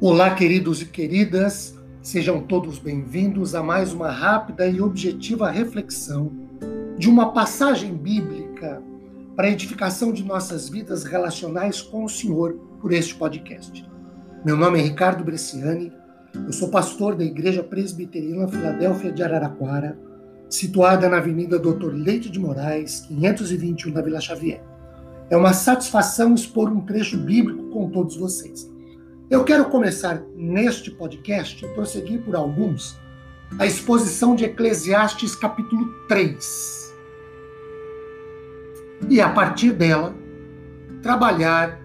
Olá, queridos e queridas, sejam todos bem-vindos a mais uma rápida e objetiva reflexão de uma passagem bíblica para a edificação de nossas vidas relacionais com o Senhor por este podcast. Meu nome é Ricardo Bresciani, eu sou pastor da Igreja Presbiteriana Filadélfia de Araraquara, situada na Avenida Doutor Leite de Moraes, 521 da Vila Xavier. É uma satisfação expor um trecho bíblico com todos vocês. Eu quero começar neste podcast e prosseguir por alguns a exposição de Eclesiastes capítulo 3. E a partir dela, trabalhar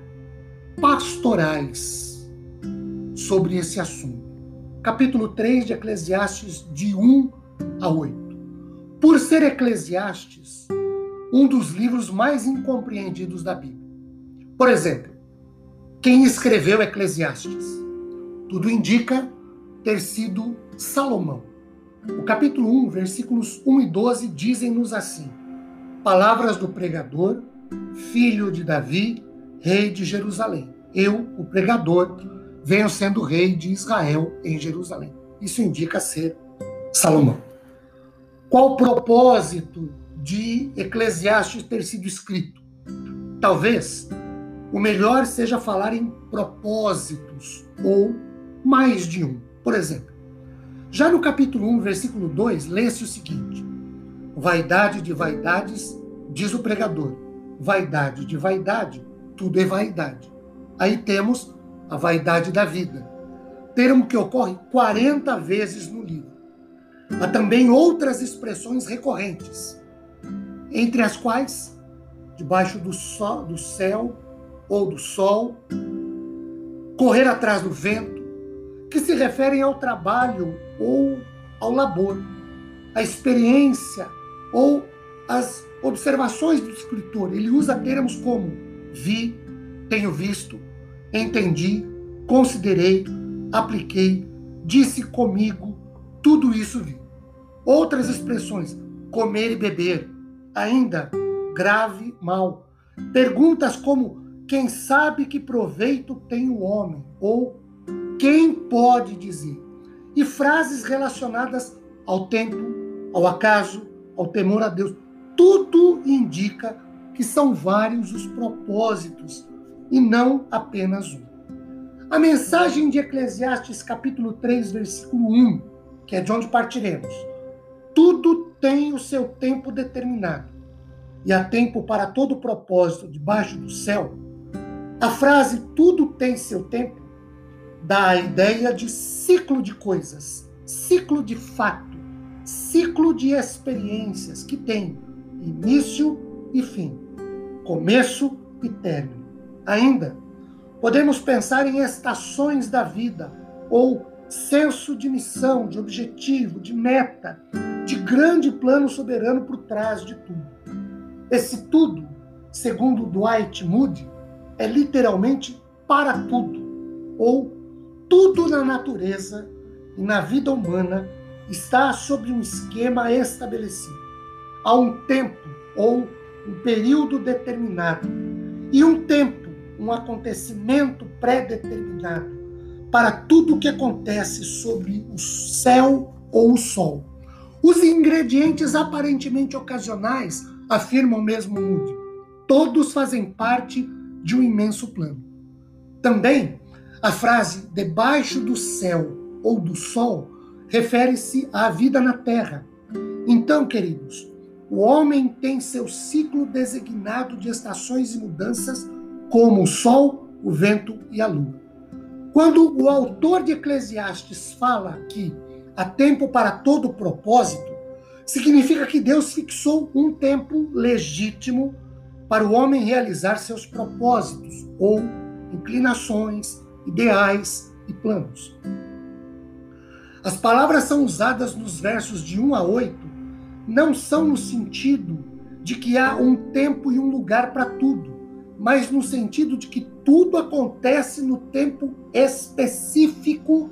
pastorais sobre esse assunto. Capítulo 3 de Eclesiastes, de 1 a 8. Por ser Eclesiastes um dos livros mais incompreendidos da Bíblia. Por exemplo, quem escreveu Eclesiastes. Tudo indica ter sido Salomão. O capítulo 1, versículos 1 e 12 dizem-nos assim: Palavras do pregador, filho de Davi, rei de Jerusalém. Eu, o pregador, venho sendo rei de Israel em Jerusalém. Isso indica ser Salomão. Qual o propósito de Eclesiastes ter sido escrito? Talvez o melhor seja falar em propósitos ou mais de um. Por exemplo, já no capítulo 1, versículo 2, lê-se o seguinte: Vaidade de vaidades, diz o pregador. Vaidade de vaidade, tudo é vaidade. Aí temos a vaidade da vida, termo que ocorre 40 vezes no livro. Há também outras expressões recorrentes, entre as quais, debaixo do, sol, do céu, ou do sol, correr atrás do vento, que se referem ao trabalho ou ao labor, à experiência ou às observações do escritor. Ele usa termos como vi, tenho visto, entendi, considerei, apliquei, disse comigo, tudo isso vi. Outras expressões, comer e beber, ainda grave mal. Perguntas como quem sabe que proveito tem o homem? Ou quem pode dizer? E frases relacionadas ao tempo, ao acaso, ao temor a Deus. Tudo indica que são vários os propósitos e não apenas um. A mensagem de Eclesiastes, capítulo 3, versículo 1, que é de onde partiremos. Tudo tem o seu tempo determinado, e há tempo para todo propósito debaixo do céu a frase tudo tem seu tempo dá a ideia de ciclo de coisas, ciclo de fato, ciclo de experiências que tem início e fim, começo e término. Ainda, podemos pensar em estações da vida ou senso de missão, de objetivo, de meta, de grande plano soberano por trás de tudo. Esse tudo, segundo Dwight Moody, é literalmente para tudo, ou tudo na natureza e na vida humana está sobre um esquema estabelecido. Há um tempo ou um período determinado e um tempo, um acontecimento pré-determinado para tudo o que acontece sobre o céu ou o sol. Os ingredientes aparentemente ocasionais, afirmam mesmo Moody, todos fazem parte de um imenso plano. Também, a frase debaixo do céu ou do sol refere-se à vida na terra. Então, queridos, o homem tem seu ciclo designado de estações e mudanças, como o sol, o vento e a lua. Quando o autor de Eclesiastes fala que há tempo para todo propósito, significa que Deus fixou um tempo legítimo para o homem realizar seus propósitos ou inclinações, ideais e planos. As palavras são usadas nos versos de 1 a 8, não são no sentido de que há um tempo e um lugar para tudo, mas no sentido de que tudo acontece no tempo específico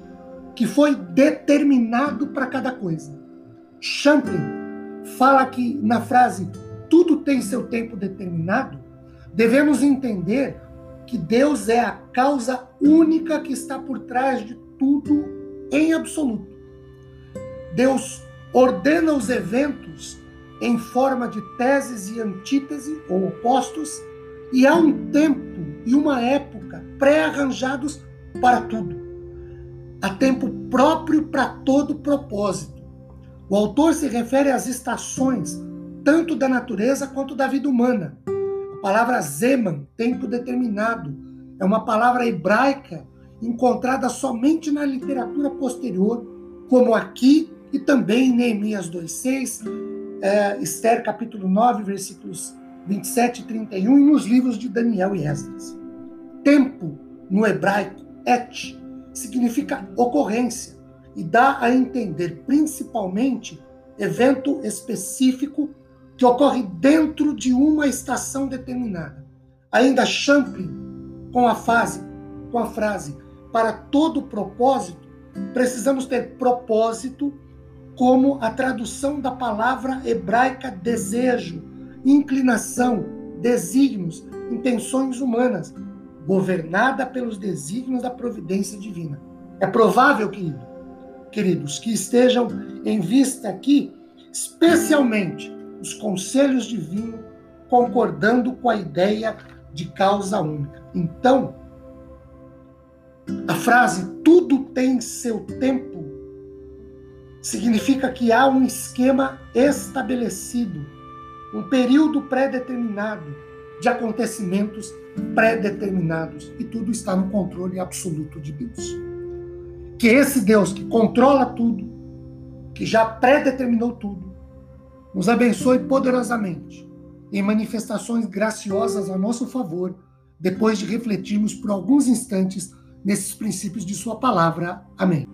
que foi determinado para cada coisa. Champlin fala que na frase tudo tem seu tempo determinado, devemos entender que Deus é a causa única que está por trás de tudo em absoluto. Deus ordena os eventos em forma de teses e antítese ou opostos, e há um tempo e uma época pré-arranjados para tudo. Há tempo próprio para todo propósito. O autor se refere às estações, tanto da natureza quanto da vida humana. A palavra Zeman, tempo determinado, é uma palavra hebraica encontrada somente na literatura posterior, como aqui e também em Neemias 2,6, é, Esther capítulo 9, versículos 27 e 31, e nos livros de Daniel e Esdras. Tempo, no hebraico, et, significa ocorrência e dá a entender principalmente evento específico que ocorre dentro de uma estação determinada. Ainda Champlin, com a frase, com a frase para todo propósito, precisamos ter propósito como a tradução da palavra hebraica desejo, inclinação, desígnios, intenções humanas, governada pelos desígnios da providência divina. É provável, querido, queridos, que estejam em vista aqui, especialmente os conselhos divinos, concordando com a ideia de causa única. Então, a frase tudo tem seu tempo significa que há um esquema estabelecido, um período pré-determinado de acontecimentos pré-determinados e tudo está no controle absoluto de Deus. Que esse Deus que controla tudo, que já pré-determinou tudo, nos abençoe poderosamente em manifestações graciosas a nosso favor, depois de refletirmos por alguns instantes nesses princípios de Sua palavra. Amém.